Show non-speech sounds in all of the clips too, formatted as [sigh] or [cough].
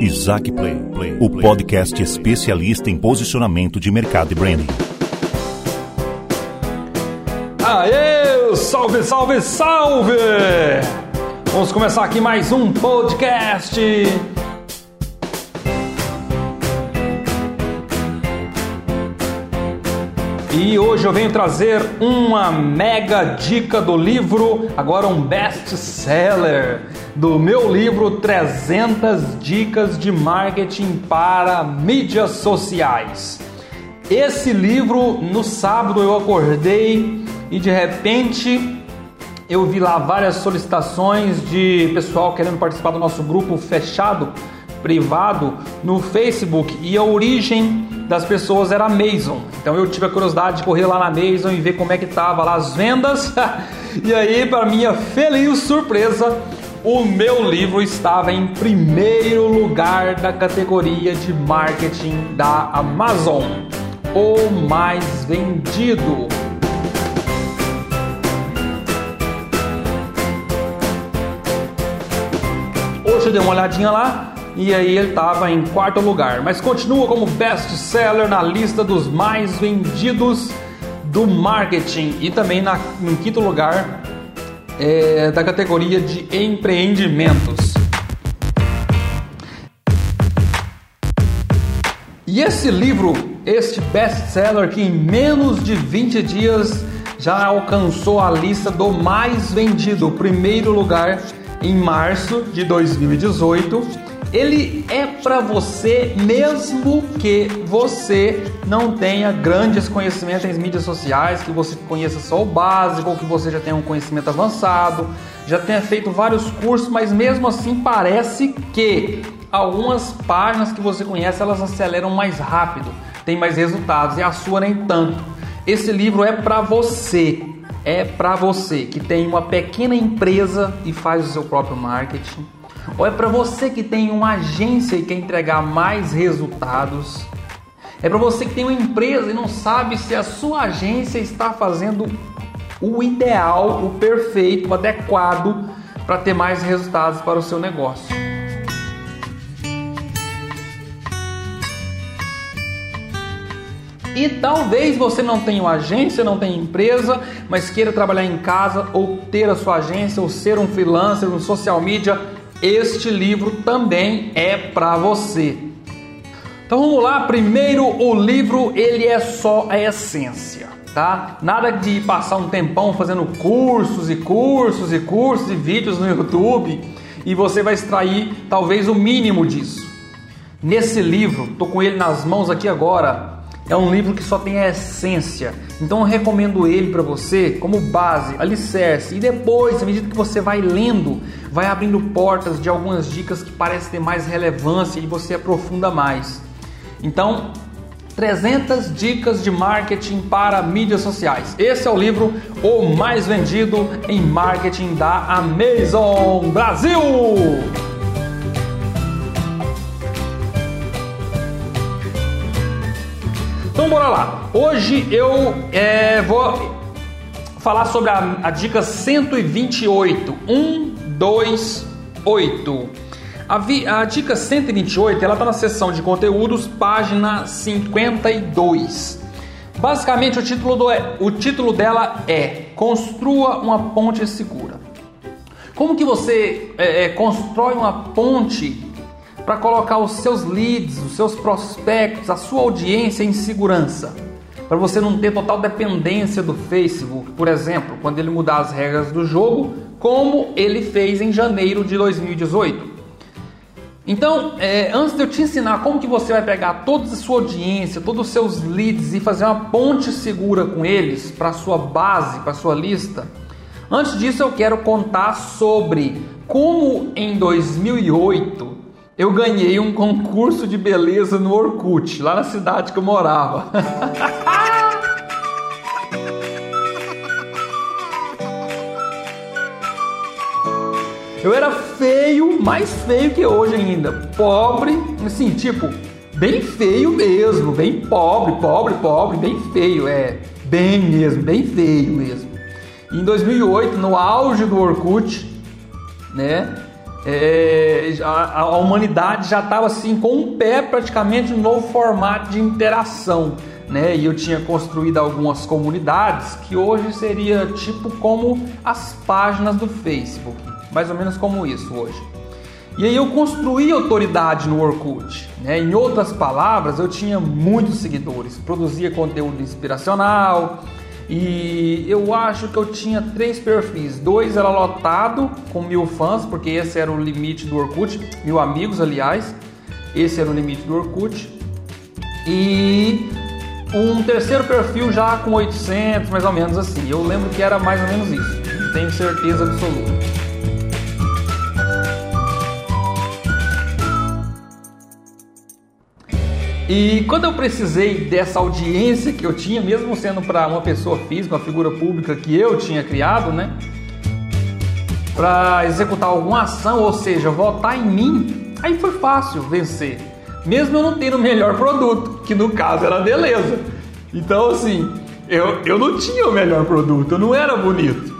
Isaac Play, Play, o podcast especialista em posicionamento de mercado e branding. Aê! Salve, salve, salve! Vamos começar aqui mais um podcast. E hoje eu venho trazer uma mega dica do livro, agora um best-seller do meu livro 300 dicas de marketing para mídias sociais. Esse livro, no sábado eu acordei e de repente eu vi lá várias solicitações de pessoal querendo participar do nosso grupo fechado, privado, no Facebook e a origem das pessoas era a Mason. Então eu tive a curiosidade de correr lá na Mason e ver como é que tava lá as vendas. [laughs] e aí, para minha feliz surpresa, o meu livro estava em primeiro lugar da categoria de marketing da Amazon, o mais vendido. Hoje eu dei uma olhadinha lá e aí ele estava em quarto lugar, mas continua como best-seller na lista dos mais vendidos do marketing e também na, em quinto lugar é, da categoria de empreendimentos. E esse livro, este best-seller que em menos de 20 dias já alcançou a lista do mais vendido, primeiro lugar em março de 2018 ele é para você mesmo que você não tenha grandes conhecimentos em mídias sociais, que você conheça só o básico, ou que você já tenha um conhecimento avançado, já tenha feito vários cursos, mas mesmo assim parece que algumas páginas que você conhece elas aceleram mais rápido, tem mais resultados e a sua nem tanto. Esse livro é para você, é para você que tem uma pequena empresa e faz o seu próprio marketing ou é para você que tem uma agência e quer entregar mais resultados? É para você que tem uma empresa e não sabe se a sua agência está fazendo o ideal, o perfeito, o adequado para ter mais resultados para o seu negócio. E talvez você não tenha uma agência, não tenha empresa, mas queira trabalhar em casa ou ter a sua agência ou ser um freelancer, um social media este livro também é para você. Então vamos lá, primeiro o livro ele é só a essência, tá? Nada de passar um tempão fazendo cursos e cursos e cursos e vídeos no YouTube e você vai extrair talvez o mínimo disso. Nesse livro, tô com ele nas mãos aqui agora, é um livro que só tem a essência. Então eu recomendo ele para você como base, alicerce. E depois, à medida que você vai lendo, vai abrindo portas de algumas dicas que parecem ter mais relevância e você aprofunda mais. Então, 300 dicas de marketing para mídias sociais. Esse é o livro o mais vendido em marketing da Amazon Brasil. Então bora lá. Hoje eu é, vou falar sobre a, a dica 128. 1, 2, 8. A, vi, a dica 128 ela está na seção de conteúdos, página 52. Basicamente o título, do, o título dela é Construa uma ponte segura. Como que você é, é, constrói uma ponte para colocar os seus leads, os seus prospectos, a sua audiência em segurança. Para você não ter total dependência do Facebook, por exemplo, quando ele mudar as regras do jogo, como ele fez em janeiro de 2018. Então, é, antes de eu te ensinar como que você vai pegar toda a sua audiência, todos os seus leads e fazer uma ponte segura com eles para sua base, para sua lista, antes disso eu quero contar sobre como em 2008 eu ganhei um concurso de beleza no Orkut, lá na cidade que eu morava. eu era feio, mais feio que hoje ainda. Pobre, assim, tipo, bem feio mesmo, bem pobre, pobre, pobre, bem feio, é, bem mesmo, bem feio mesmo. em 2008, no auge do Orkut, né? É, a, a, humanidade já estava assim com um pé praticamente no novo formato de interação. Né? E eu tinha construído algumas comunidades que hoje seria tipo como as páginas do Facebook, mais ou menos como isso hoje. E aí eu construí autoridade no Orkut. Né? Em outras palavras, eu tinha muitos seguidores, produzia conteúdo inspiracional, e eu acho que eu tinha três perfis. Dois era lotado com mil fãs, porque esse era o limite do Orkut, mil amigos, aliás. Esse era o limite do Orkut. E um terceiro perfil já com 800, mais ou menos assim. Eu lembro que era mais ou menos isso. Tenho certeza absoluta. E quando eu precisei dessa audiência que eu tinha, mesmo sendo para uma pessoa física, uma figura pública que eu tinha criado, né? Para executar alguma ação, ou seja, votar em mim, aí foi fácil vencer. Mesmo eu não tendo o melhor produto, que no caso era a beleza. Então, assim, eu, eu não tinha o melhor produto, eu não era bonito.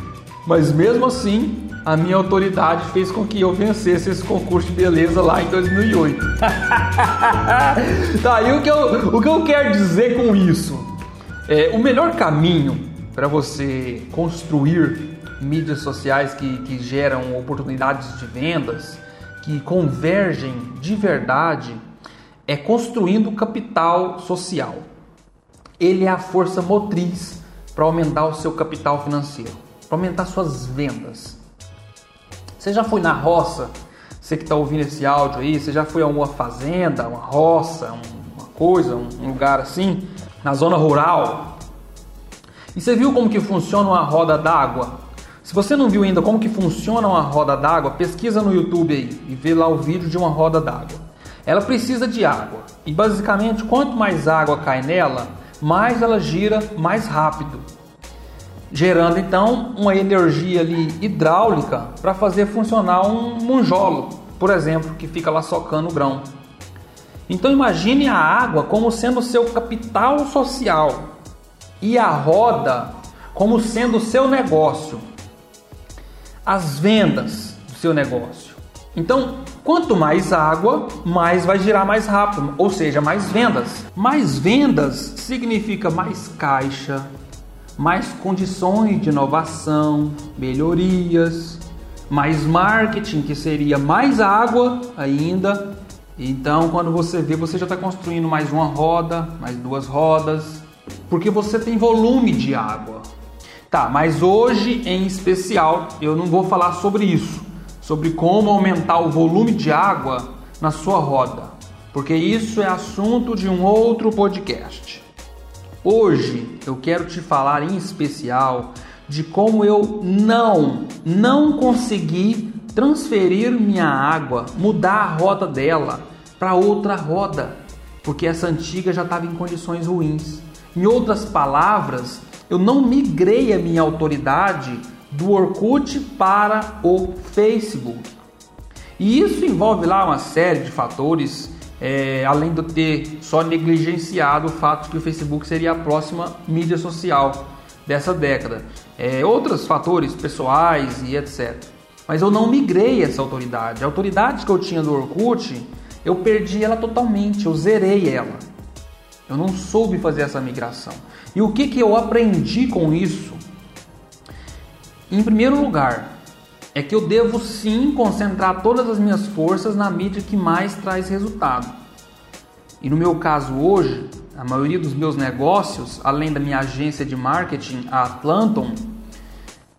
Mas mesmo assim, a minha autoridade fez com que eu vencesse esse concurso de beleza lá em 2008. [laughs] tá, e o que, eu, o que eu quero dizer com isso? É, o melhor caminho para você construir mídias sociais que, que geram oportunidades de vendas, que convergem de verdade, é construindo capital social. Ele é a força motriz para aumentar o seu capital financeiro, para aumentar suas vendas. Você já foi na roça? Você que está ouvindo esse áudio aí, você já foi a uma fazenda, uma roça, uma coisa, um lugar assim, na zona rural? E você viu como que funciona uma roda d'água? Se você não viu ainda como que funciona uma roda d'água, pesquisa no YouTube aí e vê lá o vídeo de uma roda d'água. Ela precisa de água e basicamente quanto mais água cai nela, mais ela gira mais rápido gerando então uma energia ali hidráulica para fazer funcionar um monjolo, por exemplo, que fica lá socando o grão. Então imagine a água como sendo seu capital social e a roda como sendo seu negócio, as vendas do seu negócio. Então, quanto mais água, mais vai girar mais rápido, ou seja, mais vendas. Mais vendas significa mais caixa, mais condições de inovação, melhorias, mais marketing, que seria mais água ainda. Então, quando você vê, você já está construindo mais uma roda, mais duas rodas, porque você tem volume de água. Tá, mas hoje em especial eu não vou falar sobre isso, sobre como aumentar o volume de água na sua roda, porque isso é assunto de um outro podcast. Hoje eu quero te falar em especial de como eu não, não consegui transferir minha água, mudar a roda dela para outra roda, porque essa antiga já estava em condições ruins. Em outras palavras, eu não migrei a minha autoridade do Orkut para o Facebook. E isso envolve lá uma série de fatores é, além de ter só negligenciado o fato que o Facebook seria a próxima mídia social dessa década. É, outros fatores pessoais e etc. Mas eu não migrei essa autoridade. A autoridade que eu tinha do Orkut, eu perdi ela totalmente, eu zerei ela. Eu não soube fazer essa migração. E o que, que eu aprendi com isso? Em primeiro lugar, é que eu devo sim concentrar todas as minhas forças na mídia que mais traz resultado. E no meu caso hoje, a maioria dos meus negócios, além da minha agência de marketing, a Atlanton,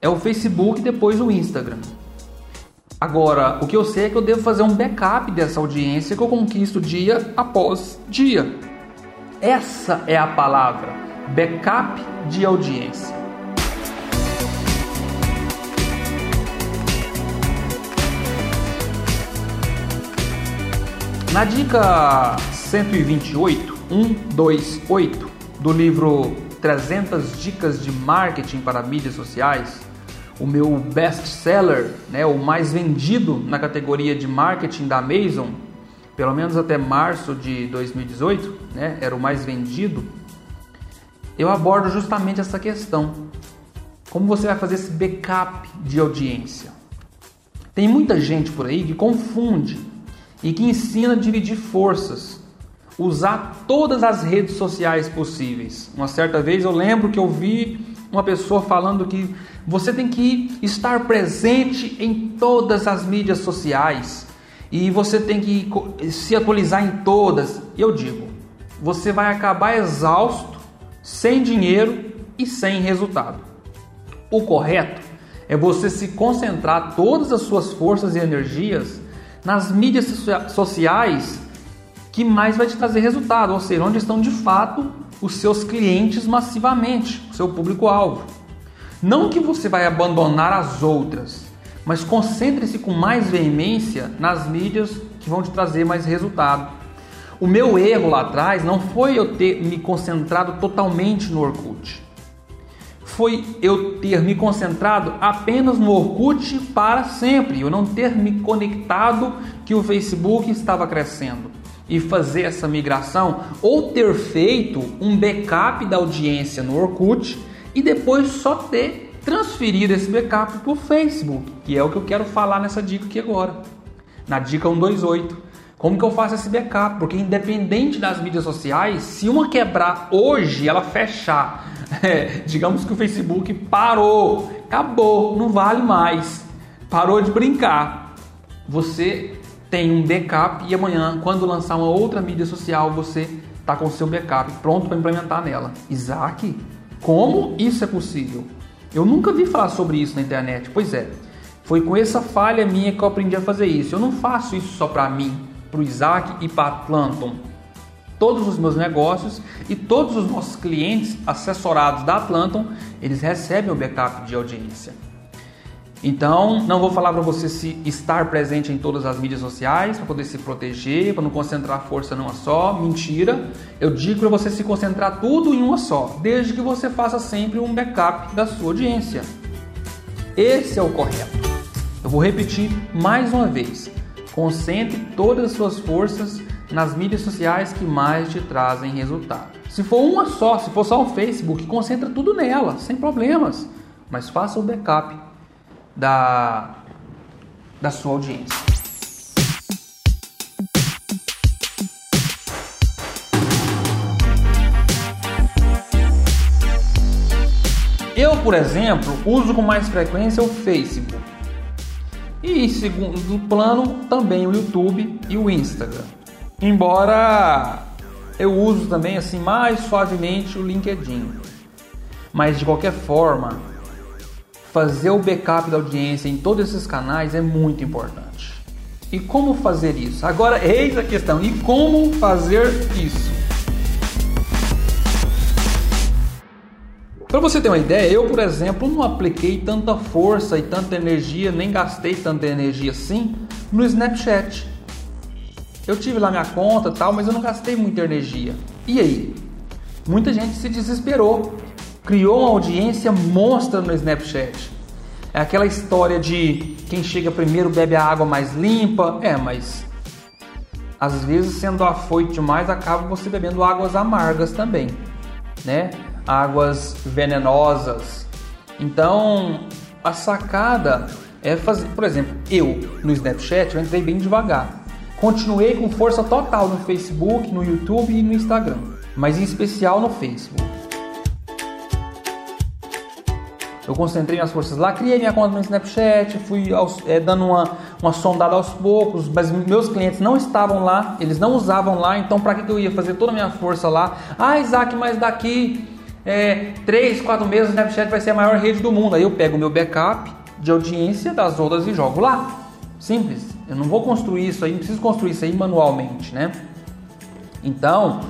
é o Facebook e depois o Instagram. Agora, o que eu sei é que eu devo fazer um backup dessa audiência que eu conquisto dia após dia. Essa é a palavra, backup de audiência. Na dica 128, 128 do livro 300 dicas de marketing para mídias sociais, o meu best-seller, né, o mais vendido na categoria de marketing da Amazon, pelo menos até março de 2018, né, era o mais vendido. Eu abordo justamente essa questão. Como você vai fazer esse backup de audiência? Tem muita gente por aí que confunde e que ensina a dividir forças, usar todas as redes sociais possíveis. Uma certa vez eu lembro que eu vi uma pessoa falando que você tem que estar presente em todas as mídias sociais e você tem que se atualizar em todas. Eu digo, você vai acabar exausto, sem dinheiro e sem resultado. O correto é você se concentrar todas as suas forças e energias nas mídias sociais que mais vai te trazer resultado, ou seja, onde estão de fato os seus clientes massivamente, o seu público-alvo. Não que você vai abandonar as outras, mas concentre-se com mais veemência nas mídias que vão te trazer mais resultado. O meu erro lá atrás não foi eu ter me concentrado totalmente no Orkut. Foi eu ter me concentrado apenas no Orkut para sempre, eu não ter me conectado que o Facebook estava crescendo e fazer essa migração ou ter feito um backup da audiência no Orkut e depois só ter transferido esse backup para o Facebook, que é o que eu quero falar nessa dica aqui agora, na dica 128. Como que eu faço esse backup? Porque independente das mídias sociais, se uma quebrar hoje, ela fechar, é, digamos que o Facebook parou, acabou, não vale mais, parou de brincar. Você tem um backup e amanhã, quando lançar uma outra mídia social, você está com seu backup pronto para implementar nela. Isaac, como isso é possível? Eu nunca vi falar sobre isso na internet. Pois é, foi com essa falha minha que eu aprendi a fazer isso. Eu não faço isso só para mim, para o Isaac e para a Atlanton. Todos os meus negócios e todos os nossos clientes assessorados da Atlanton, eles recebem o backup de audiência. Então, não vou falar para você se estar presente em todas as mídias sociais para poder se proteger, para não concentrar força numa só. Mentira. Eu digo para você se concentrar tudo em uma só, desde que você faça sempre um backup da sua audiência. Esse é o correto. Eu vou repetir mais uma vez. Concentre todas as suas forças nas mídias sociais que mais te trazem resultado. Se for uma só, se for só o Facebook, concentra tudo nela, sem problemas. Mas faça o backup da, da sua audiência. Eu, por exemplo, uso com mais frequência o Facebook. E em segundo plano, também o YouTube e o Instagram. Embora eu uso também assim mais suavemente o LinkedIn. Mas de qualquer forma, fazer o backup da audiência em todos esses canais é muito importante. E como fazer isso? Agora, eis a questão: e como fazer isso? Para você ter uma ideia, eu, por exemplo, não apliquei tanta força e tanta energia, nem gastei tanta energia assim no Snapchat. Eu tive lá minha conta tal, mas eu não gastei muita energia. E aí? Muita gente se desesperou criou uma audiência monstra no Snapchat. É aquela história de quem chega primeiro bebe a água mais limpa. É, mas às vezes sendo afoito demais acaba você bebendo águas amargas também, né? Águas venenosas. Então, a sacada é fazer, por exemplo, eu no Snapchat eu entrei bem devagar. Continuei com força total no Facebook, no YouTube e no Instagram, mas em especial no Facebook. Eu concentrei minhas forças lá, criei minha conta no Snapchat, fui aos, é, dando uma, uma sondada aos poucos, mas meus clientes não estavam lá, eles não usavam lá, então para que eu ia fazer toda a minha força lá? Ah, Isaac, mas daqui é, 3, 4 meses o Snapchat vai ser a maior rede do mundo. Aí eu pego o meu backup de audiência das outras e jogo lá. Simples. Eu não vou construir isso aí, não preciso construir isso aí manualmente, né? Então,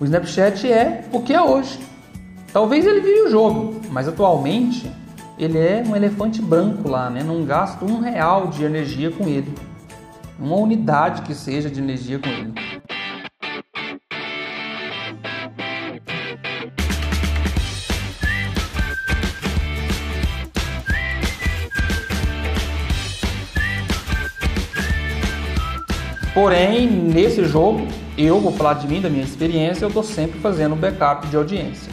o Snapchat é o que é hoje. Talvez ele vire o jogo, mas atualmente ele é um elefante branco lá, né? Não gasto um real de energia com ele. Uma unidade que seja de energia com ele. Porém, nesse jogo, eu vou falar de mim, da minha experiência, eu estou sempre fazendo backup de audiência.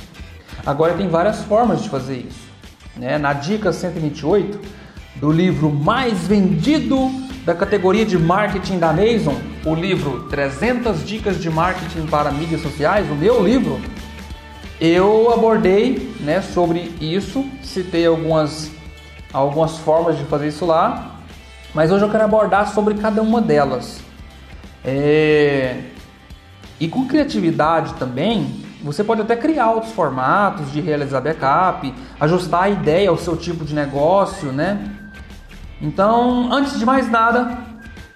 Agora tem várias formas de fazer isso. Né? Na dica 128 do livro mais vendido da categoria de marketing da Amazon, o livro 300 dicas de marketing para mídias sociais, o meu livro, eu abordei, né, sobre isso, citei algumas algumas formas de fazer isso lá, mas hoje eu quero abordar sobre cada uma delas. É... E com criatividade também, você pode até criar outros formatos de realizar backup, ajustar a ideia ao seu tipo de negócio, né? Então, antes de mais nada,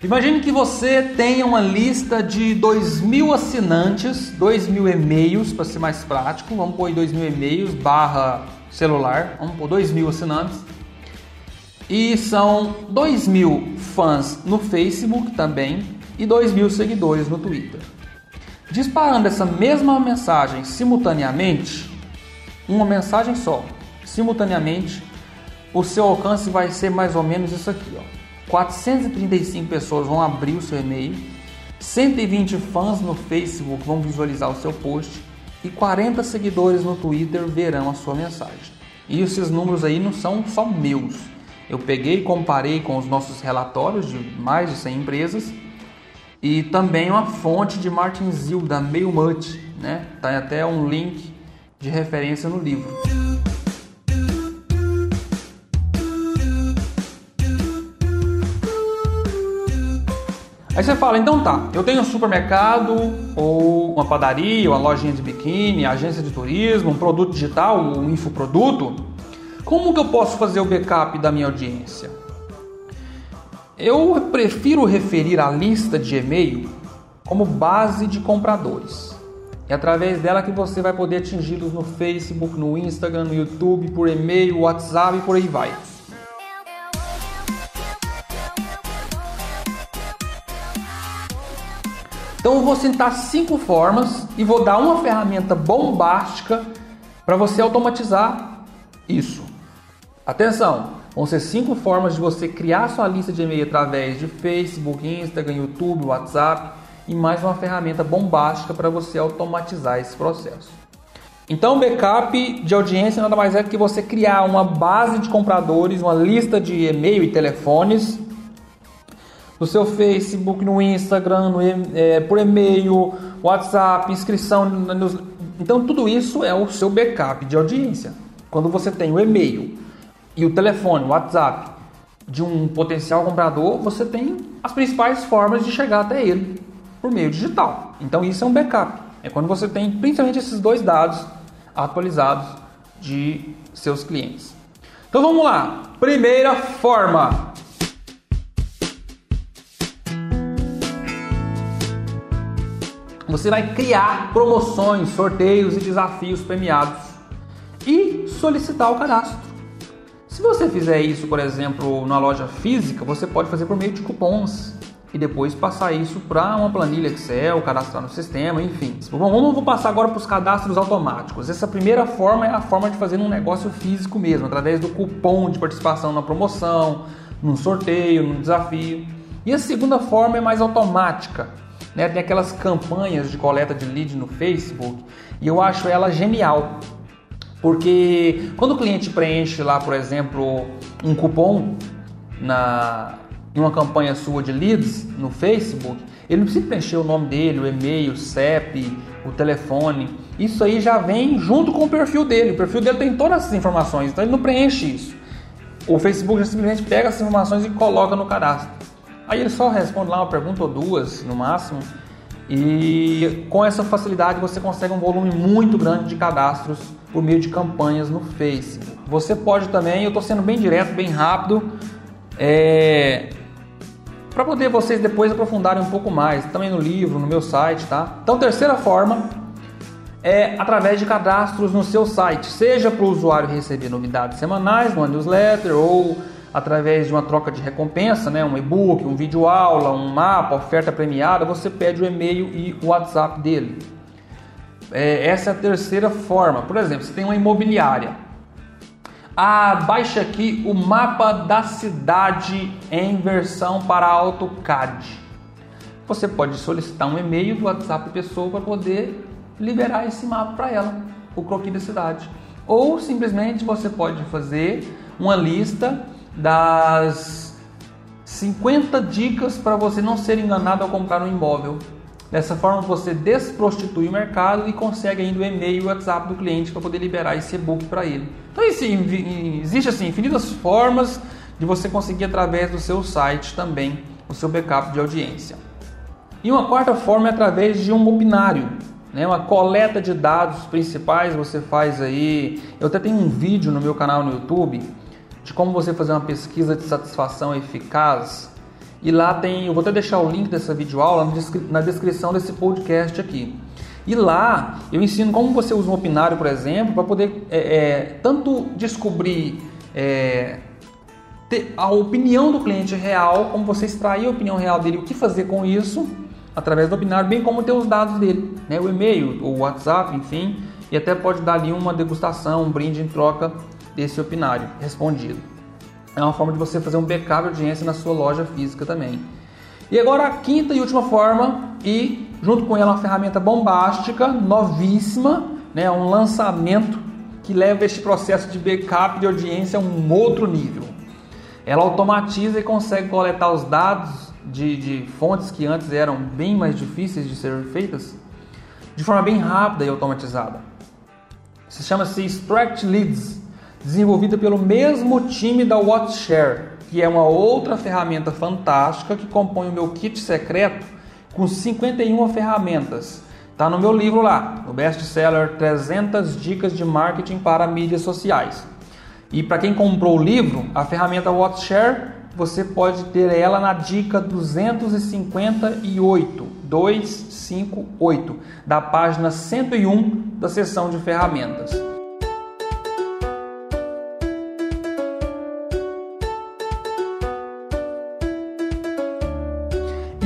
imagine que você tenha uma lista de 2 mil assinantes, 2 mil e-mails para ser mais prático, vamos pôr 2 mil e-mails barra celular, vamos pôr 2 mil assinantes. E são 2 mil fãs no Facebook também e 2 mil seguidores no Twitter. Disparando essa mesma mensagem simultaneamente, uma mensagem só, simultaneamente, o seu alcance vai ser mais ou menos isso aqui. Ó. 435 pessoas vão abrir o seu e-mail, 120 fãs no Facebook vão visualizar o seu post e 40 seguidores no Twitter verão a sua mensagem. E esses números aí não são só meus. Eu peguei e comparei com os nossos relatórios de mais de 100 empresas e também uma fonte de Martin Zill da MailMut, né? Tá até um link de referência no livro. Aí você fala, então tá, eu tenho um supermercado, ou uma padaria, uma lojinha de biquíni, agência de turismo, um produto digital, um infoproduto. Como que eu posso fazer o backup da minha audiência? Eu prefiro referir a lista de e-mail como base de compradores. É através dela que você vai poder atingi-los no Facebook, no Instagram, no YouTube, por e-mail, WhatsApp e por aí vai. Então eu vou citar cinco formas e vou dar uma ferramenta bombástica para você automatizar isso. Atenção, Vão ser cinco formas de você criar sua lista de e-mail através de Facebook, Instagram, YouTube, WhatsApp e mais uma ferramenta bombástica para você automatizar esse processo. Então, backup de audiência nada mais é do que você criar uma base de compradores, uma lista de e-mail e telefones no seu Facebook, no Instagram, no, é, por e-mail, WhatsApp, inscrição. Então, tudo isso é o seu backup de audiência. Quando você tem o e-mail, e o telefone, o WhatsApp de um potencial comprador, você tem as principais formas de chegar até ele por meio digital. Então isso é um backup. É quando você tem principalmente esses dois dados atualizados de seus clientes. Então vamos lá. Primeira forma. Você vai criar promoções, sorteios e desafios premiados e solicitar o cadastro. Se você fizer isso, por exemplo, na loja física, você pode fazer por meio de cupons e depois passar isso para uma planilha Excel, cadastrar no sistema, enfim. Bom, vamos passar agora para os cadastros automáticos. Essa primeira forma é a forma de fazer um negócio físico mesmo, através do cupom de participação na promoção, num sorteio, num desafio. E a segunda forma é mais automática. Né? Tem aquelas campanhas de coleta de lead no Facebook e eu acho ela genial. Porque quando o cliente preenche lá, por exemplo, um cupom na, em uma campanha sua de leads no Facebook, ele não precisa preencher o nome dele, o e-mail, o CEP, o telefone. Isso aí já vem junto com o perfil dele. O perfil dele tem todas essas informações, então ele não preenche isso. O Facebook simplesmente pega essas informações e coloca no cadastro. Aí ele só responde lá uma pergunta ou duas no máximo. E com essa facilidade você consegue um volume muito grande de cadastros por meio de campanhas no Facebook. Você pode também, eu estou sendo bem direto, bem rápido, é, para poder vocês depois aprofundarem um pouco mais, também no livro, no meu site, tá? Então, terceira forma é através de cadastros no seu site, seja para o usuário receber novidades semanais, uma newsletter ou através de uma troca de recompensa, né, um e-book, um vídeo aula, um mapa, oferta premiada, você pede o e-mail e o WhatsApp dele. É, essa é a terceira forma. Por exemplo, você tem uma imobiliária. Ah, baixa aqui o mapa da cidade em versão para AutoCAD. Você pode solicitar um e-mail do WhatsApp da pessoa para poder liberar esse mapa para ela, o croquis da cidade. Ou simplesmente você pode fazer uma lista das 50 dicas para você não ser enganado ao comprar um imóvel. Dessa forma você desprostitui o mercado e consegue ainda o e-mail e o WhatsApp do cliente para poder liberar esse e-book para ele. Então existe assim infinitas formas de você conseguir através do seu site também o seu backup de audiência. E uma quarta forma é através de um opinário, né? uma coleta de dados principais você faz aí. Eu até tenho um vídeo no meu canal no YouTube de como você fazer uma pesquisa de satisfação eficaz e lá tem, eu vou até deixar o link dessa videoaula na descrição desse podcast aqui. E lá eu ensino como você usa um opinário, por exemplo, para poder é, é, tanto descobrir é, a opinião do cliente real, como você extrair a opinião real dele, o que fazer com isso através do opinário, bem como ter os dados dele, né? o e-mail, o WhatsApp, enfim, e até pode dar ali uma degustação, um brinde em troca desse opinário respondido. É uma forma de você fazer um backup de audiência na sua loja física também. E agora a quinta e última forma, e junto com ela uma ferramenta bombástica, novíssima, né, um lançamento que leva este processo de backup de audiência a um outro nível. Ela automatiza e consegue coletar os dados de, de fontes que antes eram bem mais difíceis de serem feitas de forma bem rápida e automatizada. Se chama-se Extract Leads desenvolvida pelo mesmo time da WatchShare, que é uma outra ferramenta fantástica que compõe o meu kit secreto com 51 ferramentas. Está no meu livro lá, no best-seller 300 dicas de marketing para mídias sociais. E para quem comprou o livro, a ferramenta WatchShare, você pode ter ela na dica 258, 258, da página 101 da seção de ferramentas.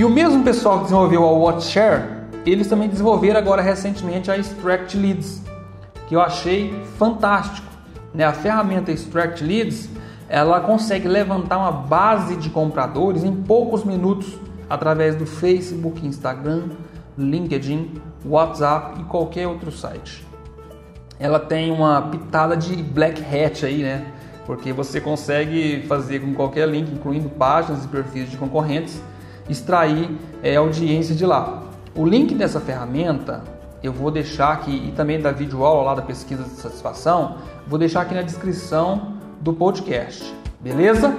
E o mesmo pessoal que desenvolveu a WatchShare, eles também desenvolveram agora recentemente a Extract Leads, que eu achei fantástico. Né? A ferramenta Extract Leads, ela consegue levantar uma base de compradores em poucos minutos através do Facebook, Instagram, LinkedIn, WhatsApp e qualquer outro site. Ela tem uma pitada de black hat aí, né? Porque você consegue fazer com qualquer link, incluindo páginas e perfis de concorrentes, extrair é, audiência de lá. O link dessa ferramenta eu vou deixar aqui e também da videoaula lá da pesquisa de satisfação, vou deixar aqui na descrição do podcast. Beleza?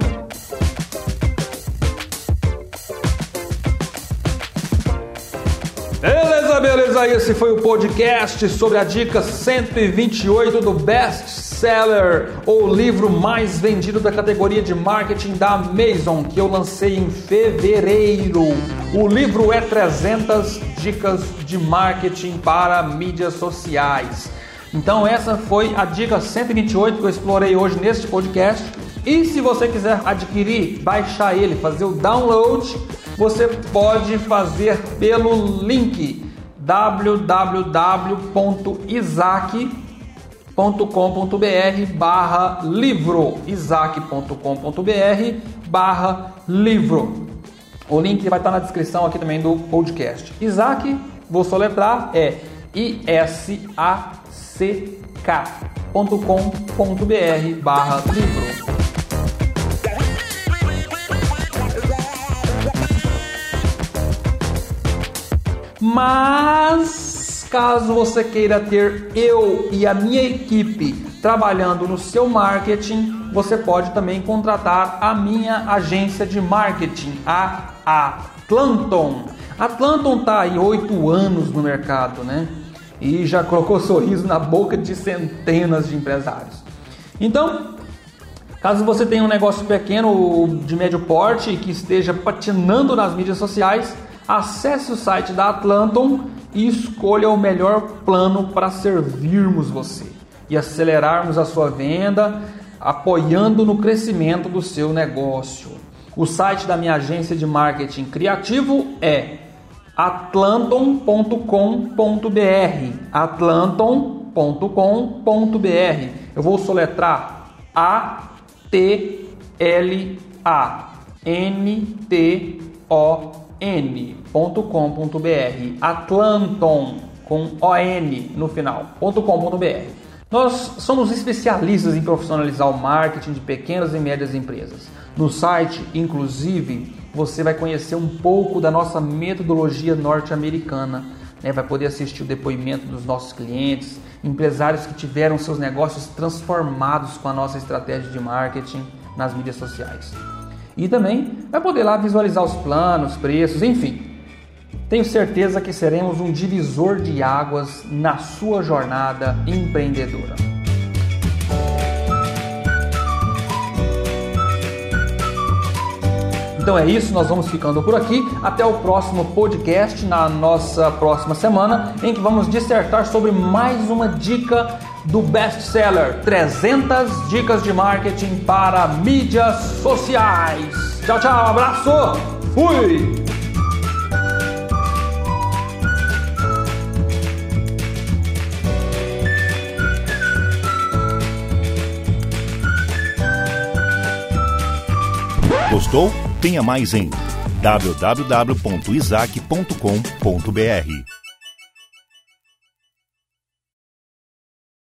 Beleza, beleza. Esse foi o podcast sobre a dica 128 do Best seller ou livro mais vendido da categoria de marketing da Amazon, que eu lancei em fevereiro. O livro é 300 dicas de marketing para mídias sociais. Então essa foi a dica 128 que eu explorei hoje neste podcast. E se você quiser adquirir, baixar ele, fazer o download, você pode fazer pelo link www.isaac.com isaac.com.br barra livro. Isaac.com.br barra livro. O link vai estar na descrição aqui também do podcast. Isaac, vou soletrar é I-S-A-C-K.com.br barra livro. Mas Caso você queira ter eu e a minha equipe trabalhando no seu marketing, você pode também contratar a minha agência de marketing, a Atlanton. Atlanton está aí oito anos no mercado, né? E já colocou [laughs] sorriso na boca de centenas de empresários. Então, caso você tenha um negócio pequeno de médio porte que esteja patinando nas mídias sociais, acesse o site da Atlanton e escolha o melhor plano para servirmos você e acelerarmos a sua venda, apoiando no crescimento do seu negócio. O site da minha agência de marketing criativo é atlanton.com.br. atlanton.com.br. Eu vou soletrar A T L A N T O n.com.br, Atlanton com on no final.com.br. Nós somos especialistas em profissionalizar o marketing de pequenas e médias empresas. No site, inclusive, você vai conhecer um pouco da nossa metodologia norte-americana. Né? Vai poder assistir o depoimento dos nossos clientes, empresários que tiveram seus negócios transformados com a nossa estratégia de marketing nas mídias sociais. E também vai poder lá visualizar os planos, preços, enfim. Tenho certeza que seremos um divisor de águas na sua jornada empreendedora. Então é isso, nós vamos ficando por aqui. Até o próximo podcast, na nossa próxima semana, em que vamos dissertar sobre mais uma dica do best-seller 300 dicas de marketing para mídias sociais. Tchau, tchau, abraço, fui! Gostou? Tenha mais em www.isaac.com.br.